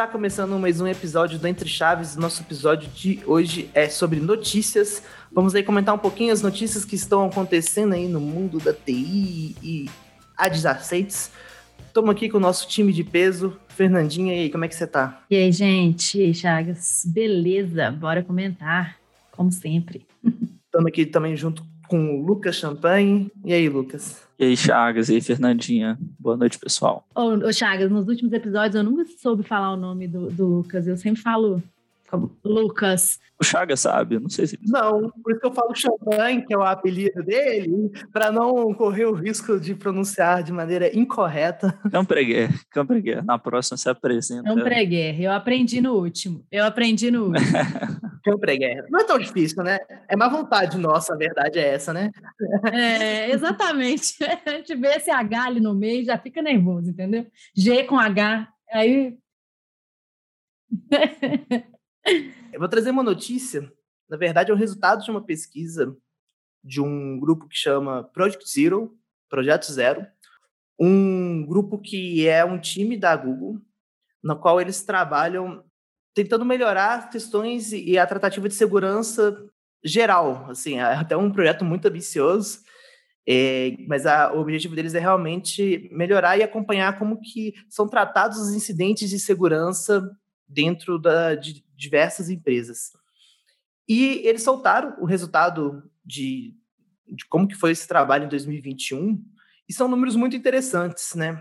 está começando mais um episódio do Entre Chaves. Nosso episódio de hoje é sobre notícias. Vamos aí comentar um pouquinho as notícias que estão acontecendo aí no mundo da TI e adjacentes. Estamos aqui com o nosso time de peso. Fernandinha, e aí, como é que você tá? E aí, gente? Chagas, beleza? Bora comentar, como sempre. Estamos aqui também junto com o Lucas Champagne. E aí, Lucas? E aí, Chagas, e aí, Fernandinha. Boa noite, pessoal. Ô, ô, Chagas, nos últimos episódios eu nunca soube falar o nome do, do Lucas. Eu sempre falo como Lucas. O Chagas sabe? Não sei se. Não, por isso que eu falo Champagne, que é o apelido dele, para não correr o risco de pronunciar de maneira incorreta. Campreguer, Campreguer. Na próxima você apresenta. Campreguer, eu aprendi no último. Eu aprendi no último. Campreguer. Não é tão difícil, né? É má vontade nossa, a verdade é essa, né? É, exatamente. A gente vê esse H ali no meio já fica nervoso, entendeu? G com H, aí. Eu vou trazer uma notícia. Na verdade, é o resultado de uma pesquisa de um grupo que chama Project Zero, Projeto Zero, um grupo que é um time da Google, no qual eles trabalham tentando melhorar questões e a tratativa de segurança geral. Assim, é até um projeto muito ambicioso, é, mas a, o objetivo deles é realmente melhorar e acompanhar como que são tratados os incidentes de segurança dentro da, de diversas empresas. E eles soltaram o resultado de, de como que foi esse trabalho em 2021, e são números muito interessantes, né?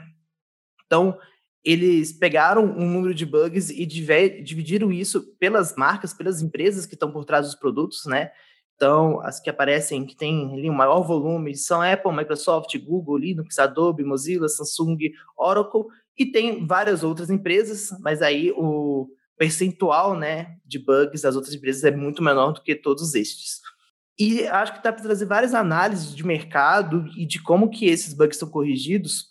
Então, eles pegaram um número de bugs e dividiram isso pelas marcas, pelas empresas que estão por trás dos produtos, né? Então, as que aparecem, que tem ali um maior volume, são Apple, Microsoft, Google, Linux, Adobe, Mozilla, Samsung, Oracle, e tem várias outras empresas, mas aí o percentual né, de bugs das outras empresas é muito menor do que todos estes. E acho que dá para trazer várias análises de mercado e de como que esses bugs são corrigidos.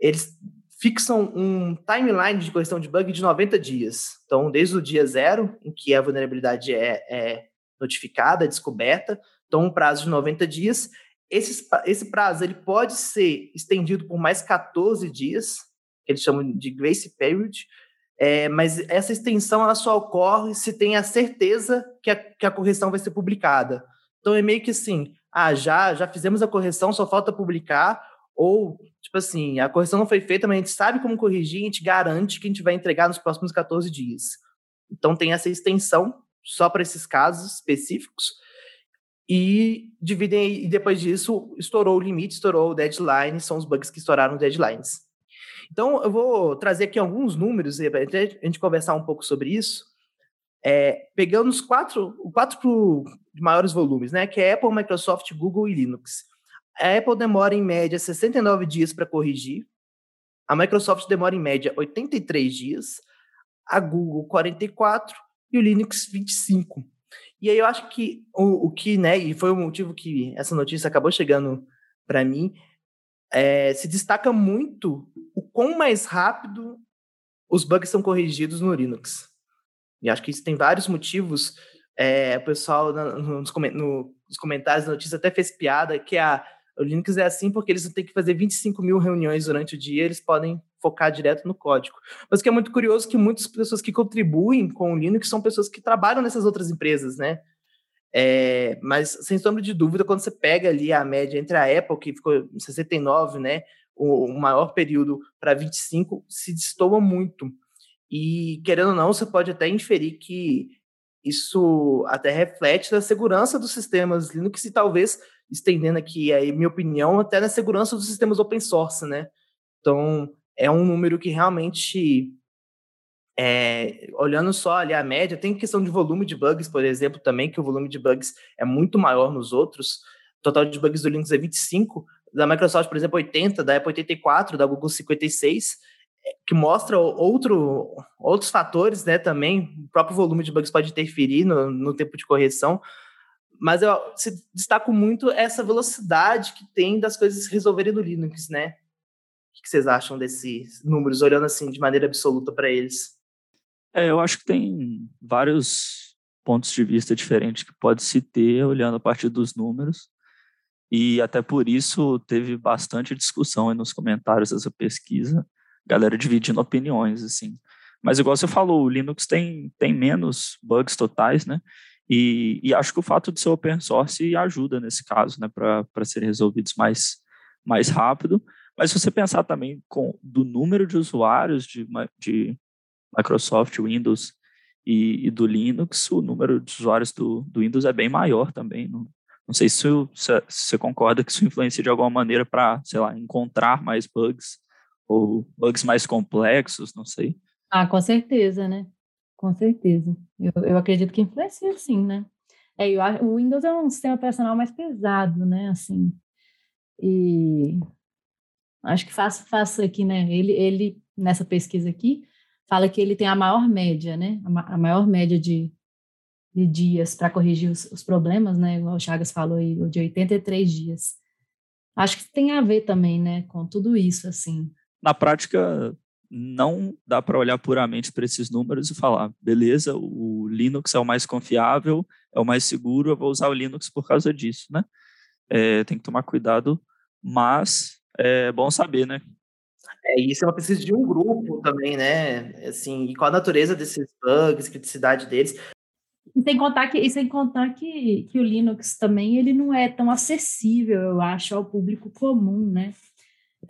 Eles fixam um timeline de correção de bug de 90 dias. Então, desde o dia zero, em que a vulnerabilidade é, é notificada, descoberta, então um prazo de 90 dias. Esse, esse prazo ele pode ser estendido por mais 14 dias, que eles chamam de grace period, é, mas essa extensão ela só ocorre se tem a certeza que a, que a correção vai ser publicada. Então é meio que assim, ah, já, já fizemos a correção, só falta publicar, ou, tipo assim, a correção não foi feita, mas a gente sabe como corrigir, a gente garante que a gente vai entregar nos próximos 14 dias. Então tem essa extensão só para esses casos específicos, e dividem, e depois disso estourou o limite, estourou o deadline, são os bugs que estouraram deadlines. Então, eu vou trazer aqui alguns números para a gente conversar um pouco sobre isso. É, pegando os quatro, quatro maiores volumes, né? Que é Apple, Microsoft, Google e Linux. A Apple demora em média 69 dias para corrigir. A Microsoft demora em média 83 dias. A Google 44 e o Linux 25. E aí eu acho que o, o que, né, e foi o motivo que essa notícia acabou chegando para mim, é, se destaca muito o quão mais rápido os bugs são corrigidos no Linux. E acho que isso tem vários motivos. É, o pessoal nos, nos, comentários da notícia até fez piada que a, o Linux é assim porque eles não têm que fazer 25 mil reuniões durante o dia, eles podem focar direto no código. Mas o que é muito curioso é que muitas pessoas que contribuem com o Linux são pessoas que trabalham nessas outras empresas, né? É, mas, sem sombra de dúvida, quando você pega ali a média entre a Apple, que ficou em 69, né, o, o maior período, para 25, se destoa muito. E, querendo ou não, você pode até inferir que isso até reflete na segurança dos sistemas Linux e talvez, estendendo aqui a minha opinião, até na segurança dos sistemas open source, né? Então, é um número que realmente é, olhando só ali a média, tem questão de volume de bugs, por exemplo, também, que o volume de bugs é muito maior nos outros. O total de bugs do Linux é 25, da Microsoft, por exemplo, 80, da Apple 84, da Google 56, é, que mostra outro, outros fatores, né, também. O próprio volume de bugs pode interferir no, no tempo de correção, mas eu destaco muito essa velocidade que tem das coisas resolverem no Linux, né? O que vocês acham desses números, olhando assim de maneira absoluta para eles? É, eu acho que tem vários pontos de vista diferentes que pode se ter olhando a partir dos números. E até por isso teve bastante discussão nos comentários dessa pesquisa, galera dividindo opiniões, assim. Mas igual você falou, o Linux tem, tem menos bugs totais, né? E, e acho que o fato de ser open source ajuda nesse caso, né? Para serem resolvidos mais, mais rápido. Mas se você pensar também com, do número de usuários de, de Microsoft, Windows e, e, do Linux, o número de usuários do, do Windows é bem maior também. Não, não sei se, se, você concorda que isso influencia de alguma maneira para, sei lá, encontrar mais bugs ou bugs mais complexos, não sei. Ah, com certeza, né? Com certeza. Eu, eu acredito que influencia sim, né? É, eu, o Windows é um sistema operacional mais pesado, né? Assim, e acho que faço, faço aqui, né? Ele, ele, nessa pesquisa aqui, fala que ele tem a maior média, né? A, a maior média de, de dias para corrigir os, os, problemas, né? Igual o Chagas falou aí, de 83 dias. Acho que tem a ver também, né, com tudo isso, assim. Na prática, não dá para olhar puramente para esses números e falar, beleza, o Linux é o mais confiável, é o mais seguro, eu vou usar o Linux por causa disso, né? É, tem que tomar cuidado, mas é bom saber, né? É, isso é uma pesquisa de um grupo também, né? Assim, e qual a natureza desses bugs, criticidade deles. E sem contar que, e sem contar que, que o Linux também ele não é tão acessível, eu acho, ao público comum, né?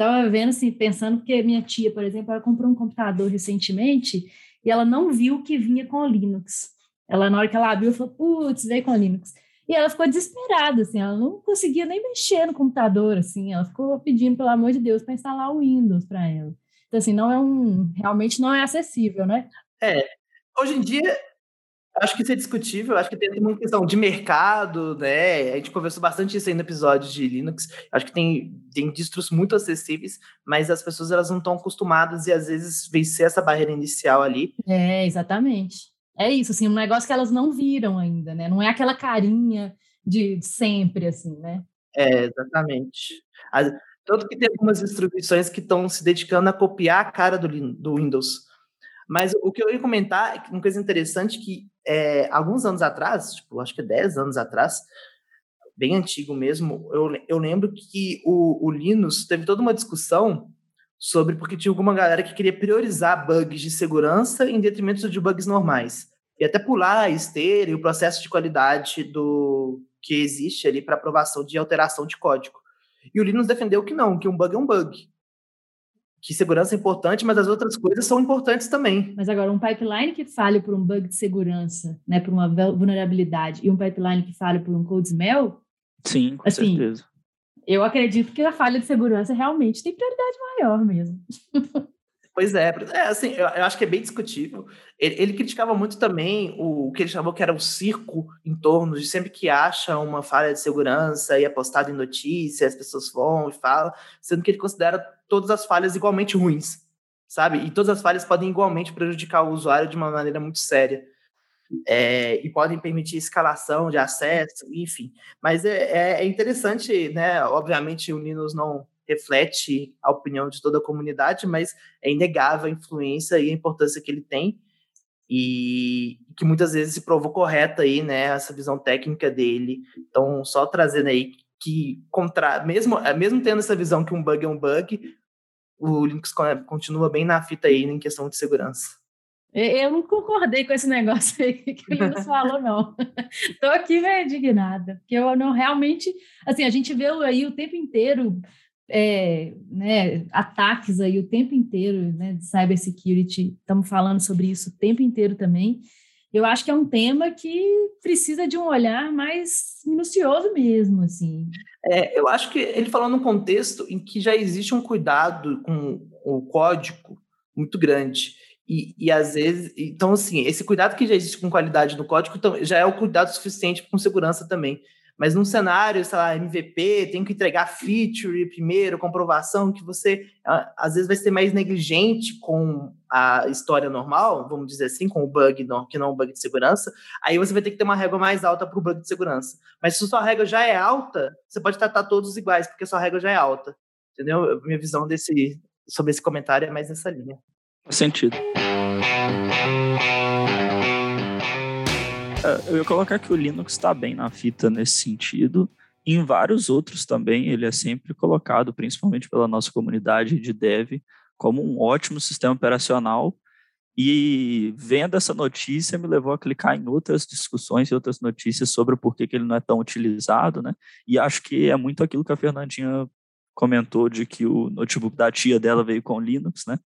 Estava vendo assim, pensando, porque minha tia, por exemplo, ela comprou um computador recentemente e ela não viu que vinha com o Linux. Ela, na hora que ela abriu, falou, putz, veio com o Linux. E ela ficou desesperada, assim, ela não conseguia nem mexer no computador, assim, ela ficou pedindo, pelo amor de Deus, para instalar o Windows para ela. Então, assim, não é um, realmente não é acessível, né? É, hoje em dia, acho que isso é discutível, acho que tem uma questão de mercado, né? A gente conversou bastante isso aí no episódio de Linux. Acho que tem, tem distros muito acessíveis, mas as pessoas elas não estão acostumadas e às vezes vencer essa barreira inicial ali. É, exatamente é isso, assim, um negócio que elas não viram ainda, né? Não é aquela carinha de, sempre, assim, né? É, exatamente. As, tanto que tem algumas distribuições que estão se dedicando a copiar a cara do, do Windows. Mas o que eu ia comentar, é uma coisa interessante que é, alguns anos atrás, tipo, acho que 10 anos atrás, bem antigo mesmo, eu, eu lembro que o, o Linux teve toda uma discussão sobre porque tinha alguma galera que queria priorizar bugs de segurança em detrimento de bugs normais. E até pular a esteira e o processo de qualidade do que existe ali para aprovação de alteração de código. E o Linux defendeu que não, que um bug é um bug. Que segurança é importante, mas as outras coisas são importantes também. Mas agora, um pipeline que fale por um bug de segurança, né, por uma vulnerabilidade, e um pipeline que fale por um code smell, Sim, com assim, certeza eu acredito que a falha de segurança realmente tem prioridade maior mesmo. Pois é, é assim, eu, eu, acho que é bem discutível. Ele, ele, criticava muito também o, o, que ele chamou que era o circo em torno de sempre que acha uma falha de segurança e é postado em notícias, as pessoas vão e falam, sendo que ele considera todas as falhas igualmente ruins, sabe? E todas as falhas podem igualmente prejudicar o usuário de uma maneira muito séria é, e podem permitir escalação de acesso, enfim. Mas é, é, é interessante, né? Obviamente, o Linux não reflete a opinião de toda a comunidade, mas é inegável a influência e a importância que ele tem e que muitas vezes se provou correta aí, né, essa visão técnica dele. Então, só trazendo aí que contra, mesmo mesmo tendo essa visão que um bug é um bug, o Linux continua bem na fita aí em questão de segurança. Eu não concordei com esse negócio aí que o Linus falou, não. Estou aqui meio indignada, porque eu não realmente. Assim, a gente vê aí o tempo inteiro é, né, ataques aí o tempo inteiro né, de cybersecurity. Estamos falando sobre isso o tempo inteiro também. Eu acho que é um tema que precisa de um olhar mais minucioso mesmo, assim. É, eu acho que ele falou num contexto em que já existe um cuidado com o código muito grande. E, e às vezes, então assim, esse cuidado que já existe com qualidade no código então, já é o cuidado suficiente com segurança também. Mas num cenário, sei lá, MVP, tem que entregar feature primeiro, comprovação, que você às vezes vai ser mais negligente com a história normal, vamos dizer assim, com o bug, não, que não é um bug de segurança, aí você vai ter que ter uma régua mais alta para o bug de segurança. Mas se sua régua já é alta, você pode tratar todos iguais, porque sua régua já é alta. Entendeu? Minha visão desse, sobre esse comentário é mais nessa linha. Faz sentido. É, eu ia colocar que o Linux está bem na fita nesse sentido. Em vários outros também, ele é sempre colocado, principalmente pela nossa comunidade de dev, como um ótimo sistema operacional. E vendo essa notícia me levou a clicar em outras discussões e outras notícias sobre o porquê que ele não é tão utilizado, né? E acho que é muito aquilo que a Fernandinha comentou de que o notebook da tia dela veio com Linux, né?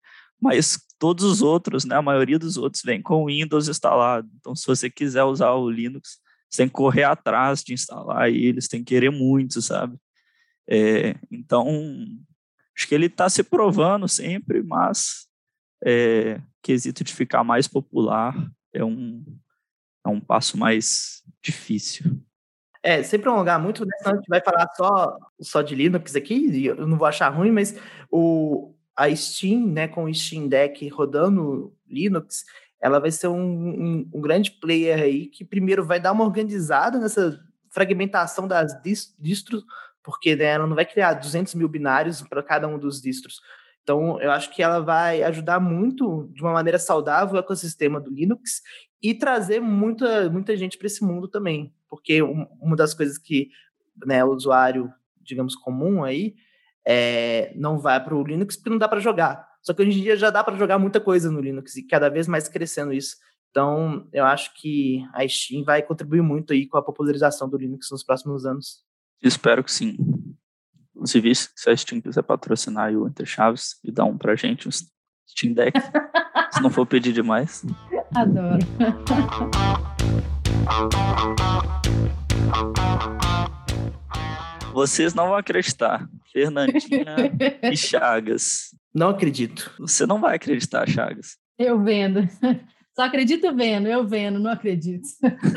Mas todos os outros, né, a maioria dos outros vem com Windows instalado. Então, se você quiser usar o Linux, você tem que correr atrás de instalar eles, tem que querer muito, sabe? É, então, acho que ele está se provando sempre, mas é, quesito de ficar mais popular é um, é um passo mais difícil. É, sem prolongar muito, né, senão a gente vai falar só, só de Linux aqui, eu não vou achar ruim, mas o, a Steam, né, com o Steam Deck rodando Linux, ela vai ser um, um, um, grande player aí que primeiro vai dar uma organizada nessa fragmentação das distros, porque né, ela não vai criar 200 mil binários para cada um dos distros. Então, eu acho que ela vai ajudar muito, de uma maneira saudável, o ecossistema do Linux e trazer muita, muita gente para esse mundo também, porque uma das coisas que né, o usuário, digamos, comum aí, é, não vai para o Linux porque não dá para jogar. Só que hoje em dia já dá para jogar muita coisa no Linux e cada vez mais crescendo isso. Então, eu acho que a Steam vai contribuir muito aí com a popularização do Linux nos próximos anos. Espero que sim. Inclusive, se a Steam quiser patrocinar o Inter Chaves e dar um pra gente, um Steam Deck, se não for pedir demais. Adoro. Vocês não vão acreditar. Fernandinha e Chagas. Não acredito. Você não vai acreditar, Chagas. Eu vendo. Só acredito vendo, eu vendo, não acredito.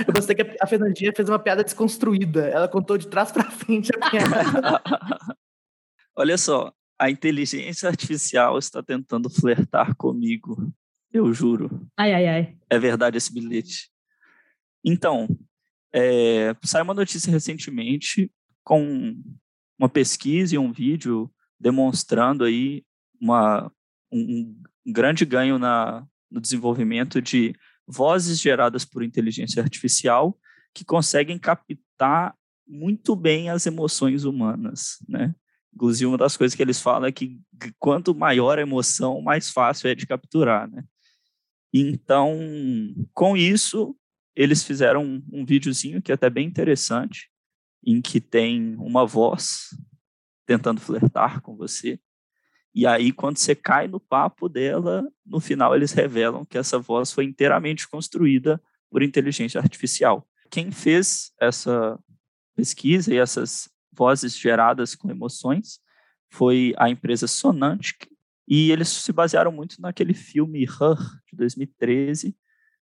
Eu gostei que a Fernandinha fez uma piada desconstruída. Ela contou de trás para frente a piada. Olha só, a inteligência artificial está tentando flertar comigo. Eu juro. Ai, ai, ai. É verdade esse bilhete. Então, é, saiu uma notícia recentemente com uma pesquisa e um vídeo demonstrando aí uma, um, um grande ganho na, no desenvolvimento de vozes geradas por inteligência artificial que conseguem captar muito bem as emoções humanas, né? Inclusive, uma das coisas que eles falam é que quanto maior a emoção, mais fácil é de capturar, né? Então, com isso, eles fizeram um, um videozinho que é até bem interessante, em que tem uma voz tentando flertar com você. E aí, quando você cai no papo dela, no final eles revelam que essa voz foi inteiramente construída por inteligência artificial. Quem fez essa pesquisa e essas vozes geradas com emoções foi a empresa Sonantic, e eles se basearam muito naquele filme Her, de 2013,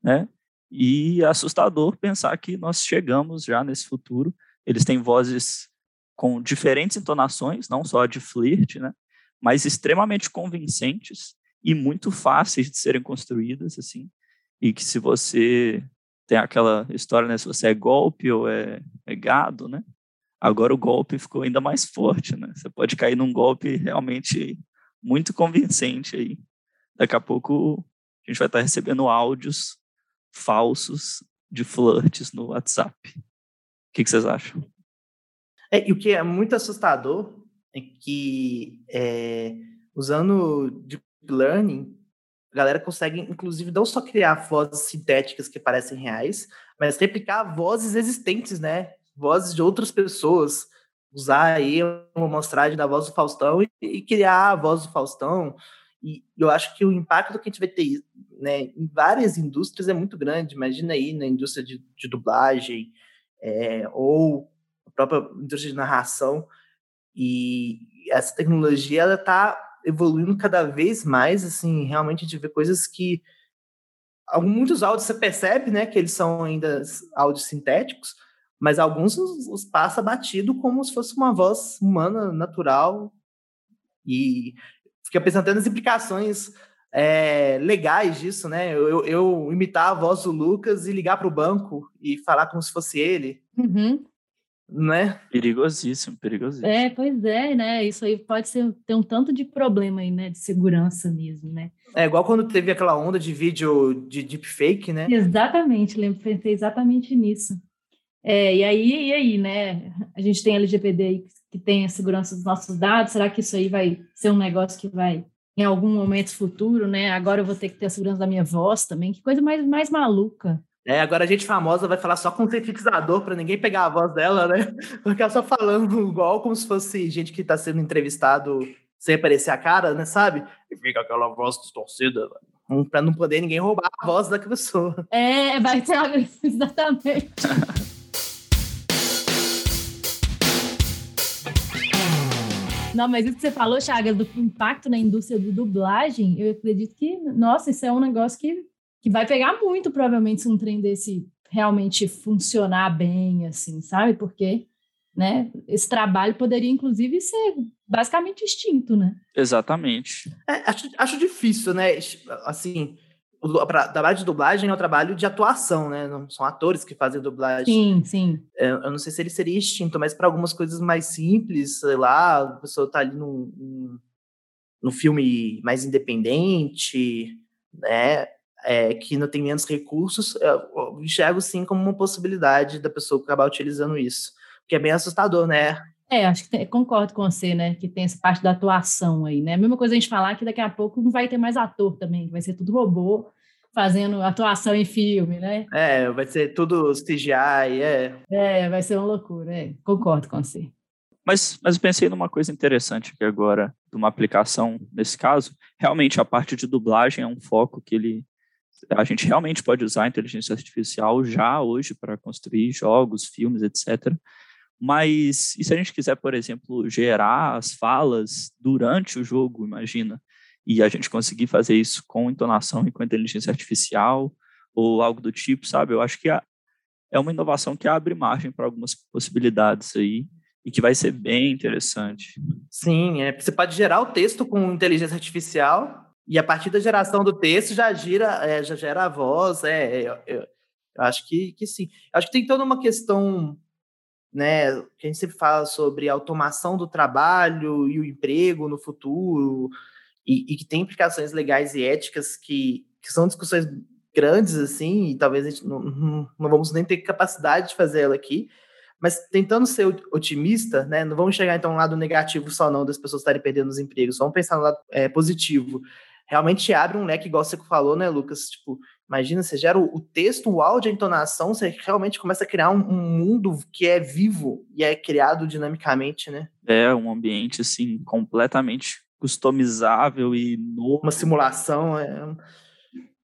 né? E é assustador pensar que nós chegamos já nesse futuro. Eles têm vozes com diferentes entonações, não só de flirt, né? Mas extremamente convincentes e muito fáceis de serem construídas, assim. E que se você tem aquela história, né? Se você é golpe ou é, é gado, né? Agora o golpe ficou ainda mais forte, né? Você pode cair num golpe realmente muito convincente aí. Daqui a pouco a gente vai estar recebendo áudios falsos de flirts no WhatsApp. Que, que vocês acham? É, e o que é muito assustador é que é, usando Deep Learning, a galera consegue, inclusive, não só criar vozes sintéticas que parecem reais, mas replicar vozes existentes, né? Vozes de outras pessoas. Usar aí uma amostragem da voz do Faustão e, e criar a voz do Faustão. E eu acho que o impacto que a gente vai ter né, em várias indústrias é muito grande. Imagina aí na indústria de, de dublagem é, ou a própria indústria de narração. E essa tecnologia ela está evoluindo cada vez mais. Assim, realmente gente vê coisas que muitos áudios você percebe, né, que eles são ainda áudios sintéticos, mas alguns os, os passa batido como se fosse uma voz humana natural e fica pensando até nas implicações é, legais disso, né? Eu, eu, imitar a voz do Lucas e ligar para o banco e falar como se fosse ele. Uhum. né? Perigosíssimo, perigosíssimo. É, pois é, né? Isso aí pode ser, ter um tanto de problema aí, né? De segurança mesmo, né? É igual quando teve aquela onda de vídeo de deepfake, né? Exatamente, lembro, pensei exatamente nisso. É, e aí, e aí, né? A gente tem LGPD aí que tem a segurança dos nossos dados, será que isso aí vai ser um negócio que vai, em algum momento futuro, né? Agora eu vou ter que ter a segurança da minha voz também, que coisa mais, mais maluca. É, agora a gente famosa vai falar só com sintetizador para ninguém pegar a voz dela, né? Vai ficar só falando igual como se fosse gente que está sendo entrevistado sem aparecer a cara, né? Sabe? E fica aquela voz distorcida, para não poder ninguém roubar a voz da pessoa. É, vai ser exatamente. Não, mas isso que você falou, Chagas, do impacto na indústria de dublagem, eu acredito que, nossa, isso é um negócio que que vai pegar muito, provavelmente, se um trem desse realmente funcionar bem, assim, sabe? Porque né, esse trabalho poderia, inclusive, ser basicamente extinto, né? Exatamente. É, acho, acho difícil, né? Assim, o trabalho de dublagem é um trabalho de atuação, né? Não são atores que fazem dublagem. Sim, sim. É, eu não sei se ele seria extinto, mas para algumas coisas mais simples, sei lá, a pessoa tá ali num, num, num filme mais independente, né? é, que não tem menos recursos, eu enxergo sim como uma possibilidade da pessoa acabar utilizando isso, que é bem assustador, né? É, acho que tem, concordo com você, né? Que tem essa parte da atuação aí, né? A mesma coisa a gente falar que daqui a pouco não vai ter mais ator também, que vai ser tudo robô fazendo atuação em filme, né? É, vai ser tudo CGI, é. É, vai ser uma loucura, é. Concordo com você. Mas, mas eu pensei numa coisa interessante aqui agora, de uma aplicação nesse caso. Realmente, a parte de dublagem é um foco que ele a gente realmente pode usar a inteligência artificial já hoje para construir jogos, filmes, etc. Mas e se a gente quiser, por exemplo, gerar as falas durante o jogo, imagina, e a gente conseguir fazer isso com entonação e com inteligência artificial ou algo do tipo, sabe? Eu acho que é uma inovação que abre margem para algumas possibilidades aí e que vai ser bem interessante. Sim, é, você pode gerar o texto com inteligência artificial e a partir da geração do texto já gira, é, já gera a voz, é, é, eu, eu, acho que, que sim. Acho que tem toda uma questão, né, que a gente sempre fala sobre automação do trabalho e o emprego no futuro, e, e que tem implicações legais e éticas que, que são discussões grandes, assim, e talvez a gente não, não, não vamos nem ter capacidade de fazer ela aqui, mas tentando ser otimista, né, não vamos chegar então no lado negativo só não das pessoas estarem perdendo os empregos, vamos pensar no lado é, positivo realmente abre um leque, igual você falou, né, Lucas? Tipo, imagina, você gera o, texto, o áudio, a entonação, você realmente começa a criar um, um, mundo que é vivo e é criado dinamicamente, né? É, um ambiente, assim, completamente customizável e novo. Uma simulação, é,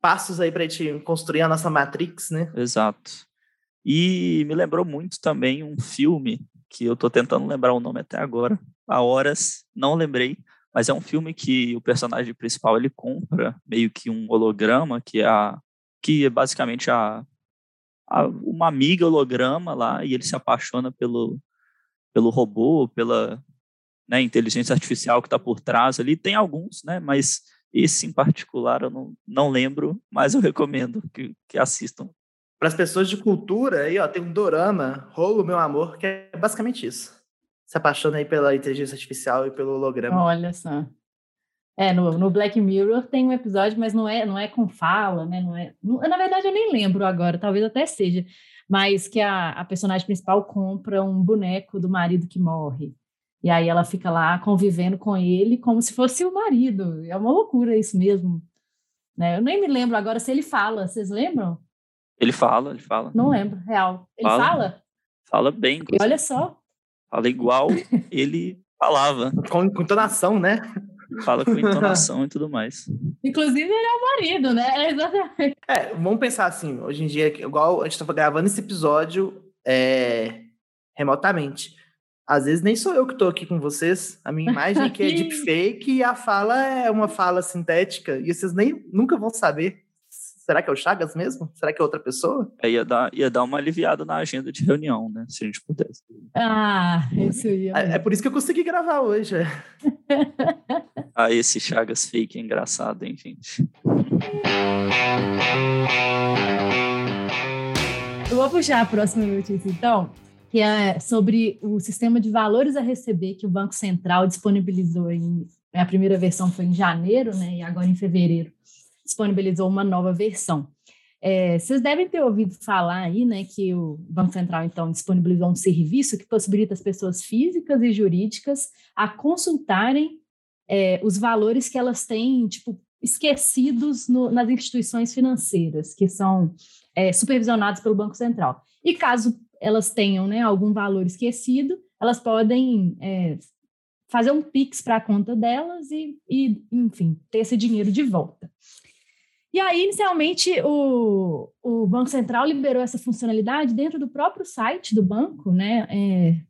passos aí para a gente construir a nossa Matrix, né? Exato. E me lembrou muito também um filme que eu estou tentando lembrar o nome até agora, há horas, não lembrei, mas é um filme que o personagem principal ele compra meio que um holograma que é a que é basicamente a, a uma amiga holograma lá e ele se apaixona pelo pelo robô pela né, inteligência artificial que está por trás ali. Tem alguns né mas esse em particular eu não, não lembro mas eu recomendo que, que assistam. Para as pessoas de cultura aí ó tem um dorama rolo meu amor que é basicamente isso se apaixona aí pela inteligência artificial e pelo holograma. Olha só. É, no, no, Black Mirror tem um episódio, mas não é, não é com fala, né? Não é, não, na verdade, eu nem lembro agora, talvez até seja, mas que a, a personagem principal compra um boneco do marido que morre. E aí ela fica lá convivendo com ele como se fosse o marido. É uma loucura isso mesmo. Né? Eu nem me lembro agora se ele fala. Vocês lembram? Ele fala, ele fala. Não lembro, real. Ele fala? Fala, fala bem. Olha só. Fala igual ele falava. Com, com entonação, né? Fala com entonação e tudo mais. Inclusive, ele é o marido, né? Exatamente. É, vamos pensar assim, hoje em dia, igual a gente estava gravando esse episódio é, remotamente. Às vezes nem sou eu que estou aqui com vocês. A minha imagem aqui é deepfake e a fala é uma fala sintética. E vocês nem nunca vão saber será que é o Chagas mesmo? Será que é outra pessoa? É, ia, dar, ia dar uma aliviada na agenda de reunião, né? Se a gente pudesse. Ah, isso ia. É, é por isso que eu consegui gravar hoje. É. ah, esse Chagas fake é engraçado, hein, gente? Eu vou puxar a próxima notícia, então. que é sobre o sistema de valores a receber que o Banco Central disponibilizou em a primeira versão foi em janeiro, né? E agora em fevereiro disponibilizou uma nova versão. É, vocês devem ter ouvido falar aí, né, que o Banco Central então disponibilizou um serviço que possibilita as pessoas físicas e jurídicas a consultarem é, os valores que elas têm, tipo, esquecidos no, nas instituições financeiras, que são é, supervisionadas pelo Banco Central. E caso elas tenham né, algum valor esquecido, elas podem é, fazer um PIX para a conta delas e, e, enfim, ter esse dinheiro de volta. E aí, inicialmente, o, o Banco Central liberou essa funcionalidade dentro do próprio site do banco, né? É,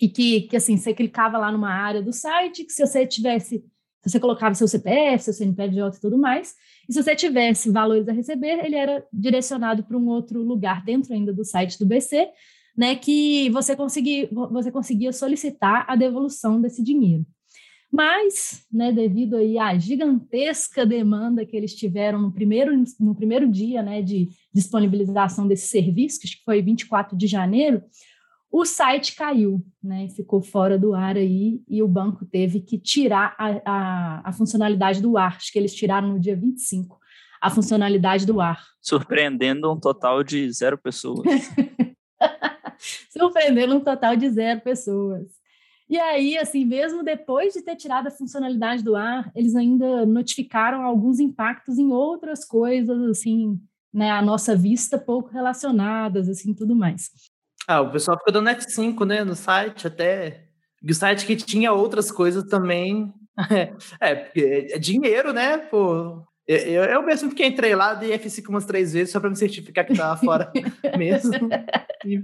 e que, que, assim, você clicava lá numa área do site, que se você tivesse você colocava seu CPF, seu CNPJ e tudo mais, e se você tivesse valores a receber, ele era direcionado para um outro lugar dentro ainda do site do BC, né, que você conseguia, você conseguia solicitar a devolução desse dinheiro. Mas, né, devido aí à gigantesca demanda que eles tiveram no primeiro, no primeiro dia né, de disponibilização desse serviço, que foi 24 de janeiro, o site caiu, né? Ficou fora do ar aí e o banco teve que tirar a, a, a funcionalidade do ar. Acho que eles tiraram no dia 25 a funcionalidade do ar. Surpreendendo um total de zero pessoas. Surpreendendo um total de zero pessoas. E aí, assim, mesmo depois de ter tirado a funcionalidade do ar, eles ainda notificaram alguns impactos em outras coisas, assim, né, à nossa vista, pouco relacionadas, assim, tudo mais. Ah, o pessoal ficou dando F5, né, no site, até. O site que tinha outras coisas também. é, porque é dinheiro, né, pô. Eu, eu mesmo que entrei lá, dei F5 umas três vezes só para me certificar que estava fora mesmo. E,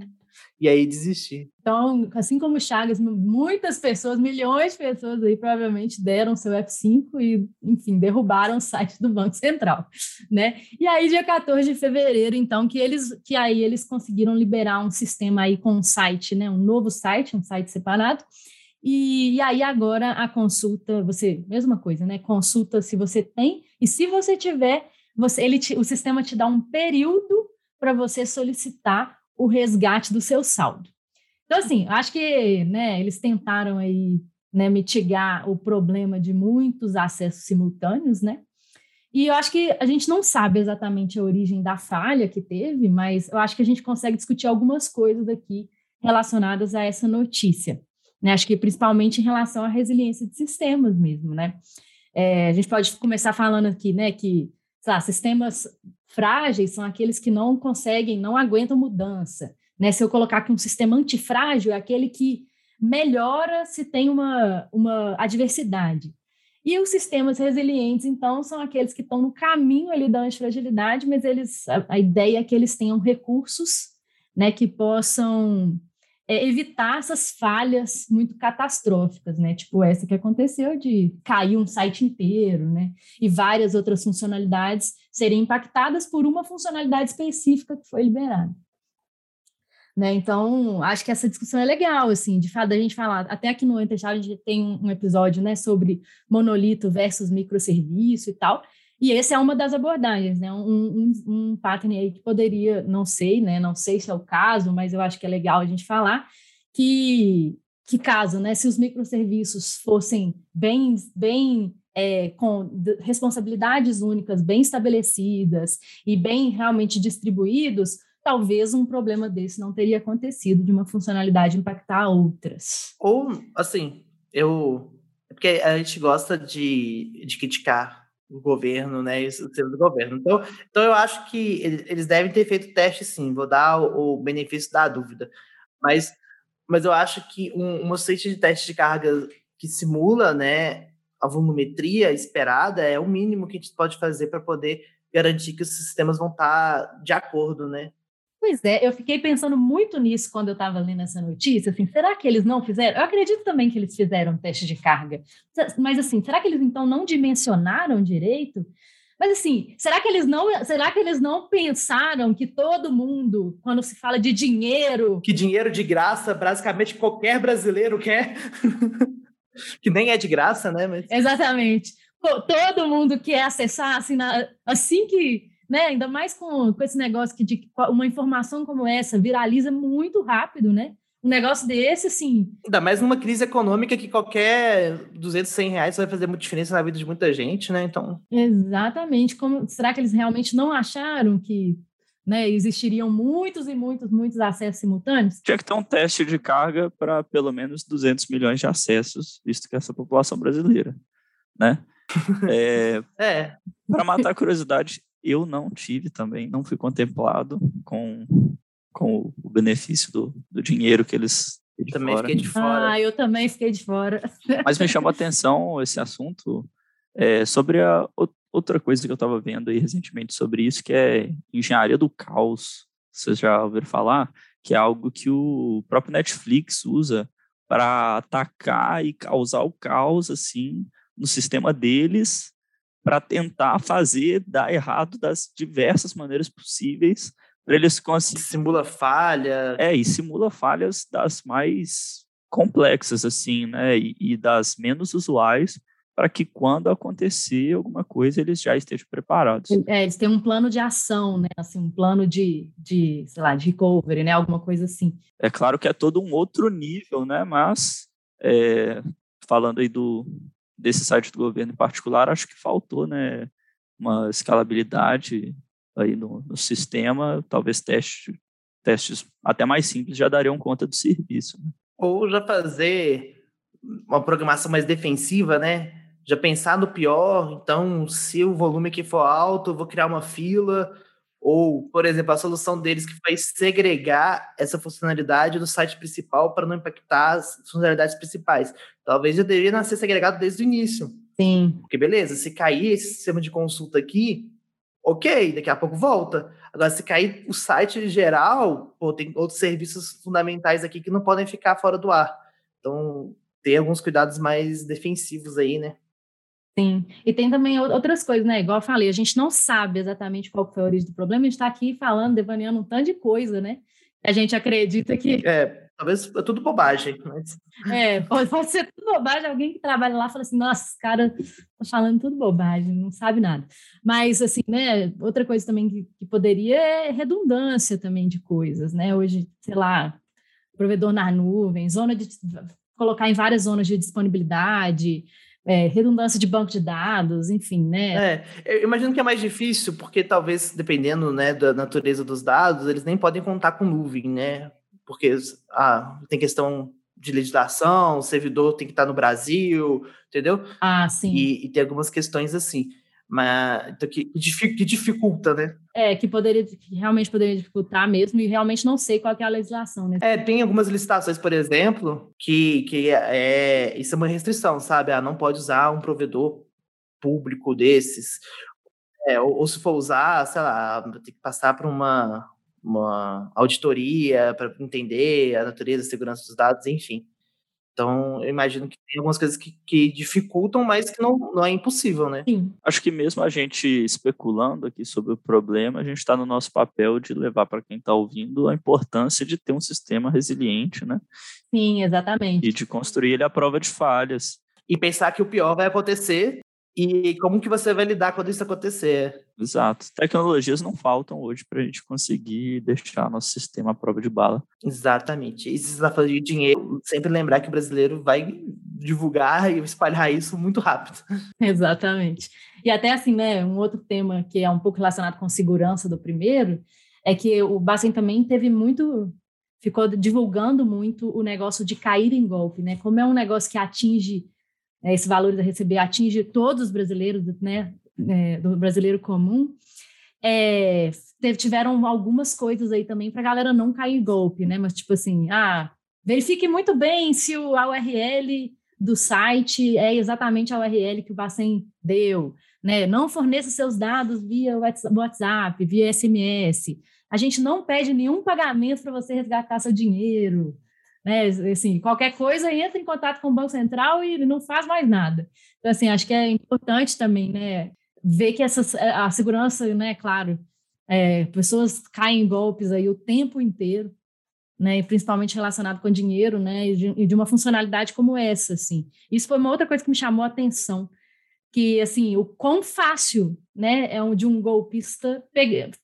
e, aí desisti. Então, assim como o Chagas, muitas pessoas, milhões de pessoas aí provavelmente deram seu F5 e, enfim, derrubaram o site do Banco Central, né? E aí, dia 14 de fevereiro, então, que eles que aí eles conseguiram liberar um sistema aí com um site, né? Um novo site, um site separado, e, e, aí agora a consulta, você, mesma coisa, né? Consulta se você tem, e se você tiver, você, ele te, o sistema te dá um período para você solicitar o resgate do seu saldo. Então, assim, acho que né, eles tentaram aí né, mitigar o problema de muitos acessos simultâneos, né? E eu acho que a gente não sabe exatamente a origem da falha que teve, mas eu acho que a gente consegue discutir algumas coisas aqui relacionadas a essa notícia né? Acho que principalmente em relação à resiliência de sistemas mesmo, né? É, a gente pode começar falando aqui, né, que lá, sistemas frágeis são aqueles que não conseguem, não aguentam mudança, né? Se eu colocar aqui um sistema antifrágil, é aquele que melhora se tem uma, uma adversidade. E os sistemas resilientes, então, são aqueles que estão no caminho ali da antifragilidade, mas eles, a, a ideia é que eles tenham recursos, né, que possam é, evitar essas falhas muito catastróficas, né? Tipo essa que aconteceu de cair um site inteiro, né? E várias outras funcionalidades serem impactadas por uma funcionalidade específica que foi liberada. Né? Então, acho que essa discussão é legal, assim, de fato, a gente falar, até aqui no Interchat a gente tem um episódio, né, sobre monolito versus microserviço e tal, e essa é uma das abordagens, né? Um, um, um pattern aí que poderia, não sei, né? Não sei se é o caso, mas eu acho que é legal a gente falar que, que caso, né? Se os microserviços fossem bem, bem é, com responsabilidades únicas, bem estabelecidas e bem realmente distribuídos, talvez um problema desse não teria acontecido de uma funcionalidade impactar outras. Ou, assim, eu. É porque a gente gosta de, de criticar o governo, né, o sistema do governo. Então, então eu acho que eles devem ter feito teste, sim. Vou dar o, o benefício da dúvida, mas, mas eu acho que um, uma suíte de teste de carga que simula, né, a volumetria esperada é o mínimo que a gente pode fazer para poder garantir que os sistemas vão estar de acordo, né? Pois é, eu fiquei pensando muito nisso quando eu estava lendo essa notícia, assim, será que eles não fizeram? Eu acredito também que eles fizeram teste de carga, mas assim, será que eles então não dimensionaram direito? Mas assim, será que eles não, será que eles não pensaram que todo mundo, quando se fala de dinheiro, que dinheiro de graça, basicamente qualquer brasileiro quer, que nem é de graça, né? Mas... Exatamente. Todo mundo quer acessar assim, na, assim que né? Ainda mais com, com esse negócio que de uma informação como essa viraliza muito rápido, né? Um negócio desse, assim. Ainda mais numa crise econômica que qualquer 200, 100 reais vai fazer muita diferença na vida de muita gente, né? Então. Exatamente. Como, será que eles realmente não acharam que né, existiriam muitos e muitos, muitos acessos simultâneos? Tinha que ter um teste de carga para pelo menos 200 milhões de acessos, visto que essa população brasileira, né? É, é. Para matar a curiosidade, eu não tive também, não fui contemplado com, com o benefício do, do dinheiro que eles eu também fora. fiquei de fora. Ah, eu também fiquei de fora. Mas me chamou a atenção esse assunto é, sobre a outra coisa que eu estava vendo aí recentemente sobre isso, que é engenharia do caos. Vocês já ouviram falar? Que é algo que o próprio Netflix usa para atacar e causar o caos assim no sistema deles para tentar fazer dar errado das diversas maneiras possíveis para eles conseguirem. Simula falha. É, e simula falhas das mais complexas, assim, né? E, e das menos usuais, para que quando acontecer alguma coisa eles já estejam preparados. É, eles têm um plano de ação, né? Assim, um plano de, de, sei lá, de recovery, né? Alguma coisa assim. É claro que é todo um outro nível, né? Mas é, falando aí do, desse site do governo em particular, acho que faltou, né, uma escalabilidade aí no, no sistema, talvez teste, testes até mais simples já dariam conta do serviço. Né? Ou já fazer uma programação mais defensiva, né? Já pensar no pior, então se o volume aqui for alto, eu vou criar uma fila, ou, por exemplo, a solução deles que foi segregar essa funcionalidade do site principal para não impactar as funcionalidades principais. Talvez já deveria ser segregado desde o início. Sim. Porque, beleza, se cair esse sistema de consulta aqui, ok, daqui a pouco volta. Agora, se cair o site geral, pô, tem outros serviços fundamentais aqui que não podem ficar fora do ar. Então, tem alguns cuidados mais defensivos aí, né? Sim, e tem também outras coisas, né? Igual eu falei, a gente não sabe exatamente qual foi a origem do problema, a gente está aqui falando, devaneando um tanto de coisa, né? A gente acredita que. É, talvez é tudo bobagem, mas. É, pode, pode ser tudo bobagem. Alguém que trabalha lá fala assim: nossa, cara tá falando tudo bobagem, não sabe nada. Mas, assim, né? Outra coisa também que, que poderia é redundância também de coisas, né? Hoje, sei lá, provedor na nuvem, zona de. colocar em várias zonas de disponibilidade é, redundância de banco de dados, enfim, né? É, eu imagino que é mais difícil, porque talvez, dependendo né, da natureza dos dados, eles nem podem contar com nuvem, né? Porque ah, tem questão de legislação, o servidor tem que estar no Brasil, entendeu? Ah, sim. E, e tem algumas questões assim mas então, que, que dificulta, né? É, que poderia, que realmente poderia dificultar mesmo, e realmente não sei qual é a legislação, né? É, tem algumas licitações, por exemplo, que, que é, é isso é uma restrição, sabe? Ah, não pode usar um provedor público desses. É, ou, ou, se for usar, sei lá, tem que passar por uma, uma auditoria para entender a natureza, a segurança dos dados, enfim. Então, eu imagino que tem algumas coisas que, que dificultam, mas que não, não é impossível, né? Sim. Acho que mesmo a gente especulando aqui sobre o problema, a gente está no nosso papel de levar para quem está ouvindo a importância de ter um sistema resiliente, né? Sim, exatamente. E de construir ele à prova de falhas. E pensar que o pior vai acontecer e como que você vai lidar quando isso acontecer? Exato. Tecnologias não faltam hoje para a gente conseguir deixar nosso sistema à prova de bala. Exatamente. E se você está falando de dinheiro, sempre lembrar que o brasileiro vai divulgar e espalhar isso muito rápido. Exatamente. E até assim, né, um outro tema que é um pouco relacionado com segurança do primeiro, é que o Bacen também teve muito ficou divulgando muito o negócio de cair em golpe, né? Como é um negócio que atinge esse valor a receber atinge todos os brasileiros, né, é, do brasileiro comum, é, teve, tiveram algumas coisas aí também para a galera não cair em golpe, né? Mas tipo assim, ah, verifique muito bem se o, a URL do site é exatamente a URL que o Bacen deu, né? Não forneça seus dados via WhatsApp, via SMS. A gente não pede nenhum pagamento para você resgatar seu dinheiro né? Assim, qualquer coisa entra em contato com o Banco Central e ele não faz mais nada. Então, assim, acho que é importante também, né? Ver que essa, a segurança, né? Claro, é, pessoas caem em golpes aí o tempo inteiro, né? Principalmente relacionado com dinheiro, né? E de, e de uma funcionalidade como essa, assim. Isso foi uma outra coisa que me chamou a atenção, que assim, o quão fácil, né, é de um golpista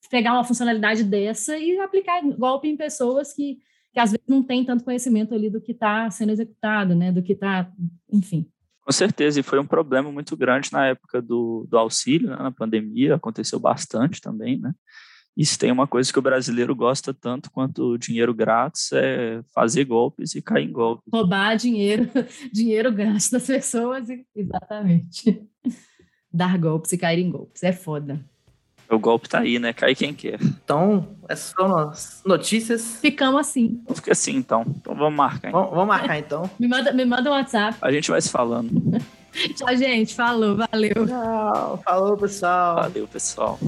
pegar uma funcionalidade dessa e aplicar golpe em pessoas que, que às vezes não têm tanto conhecimento ali do que está sendo executado, né, do que está, enfim. Com certeza, e foi um problema muito grande na época do, do auxílio, né, na pandemia, aconteceu bastante também, né, e se tem uma coisa que o brasileiro gosta tanto quanto dinheiro grátis é fazer golpes e cair em golpes. Roubar dinheiro, dinheiro grátis das pessoas, exatamente. Dar golpes e cair em golpes, é foda. O golpe tá aí, né? Cai quem quer. Então, essas são as notícias. Ficamos assim. Fica assim, então. Então vamos marcar. Vamos, vamos marcar, então. me, manda, me manda um WhatsApp. A gente vai se falando. Tchau, gente. Falou, valeu. Tchau. Falou, pessoal. Valeu, pessoal.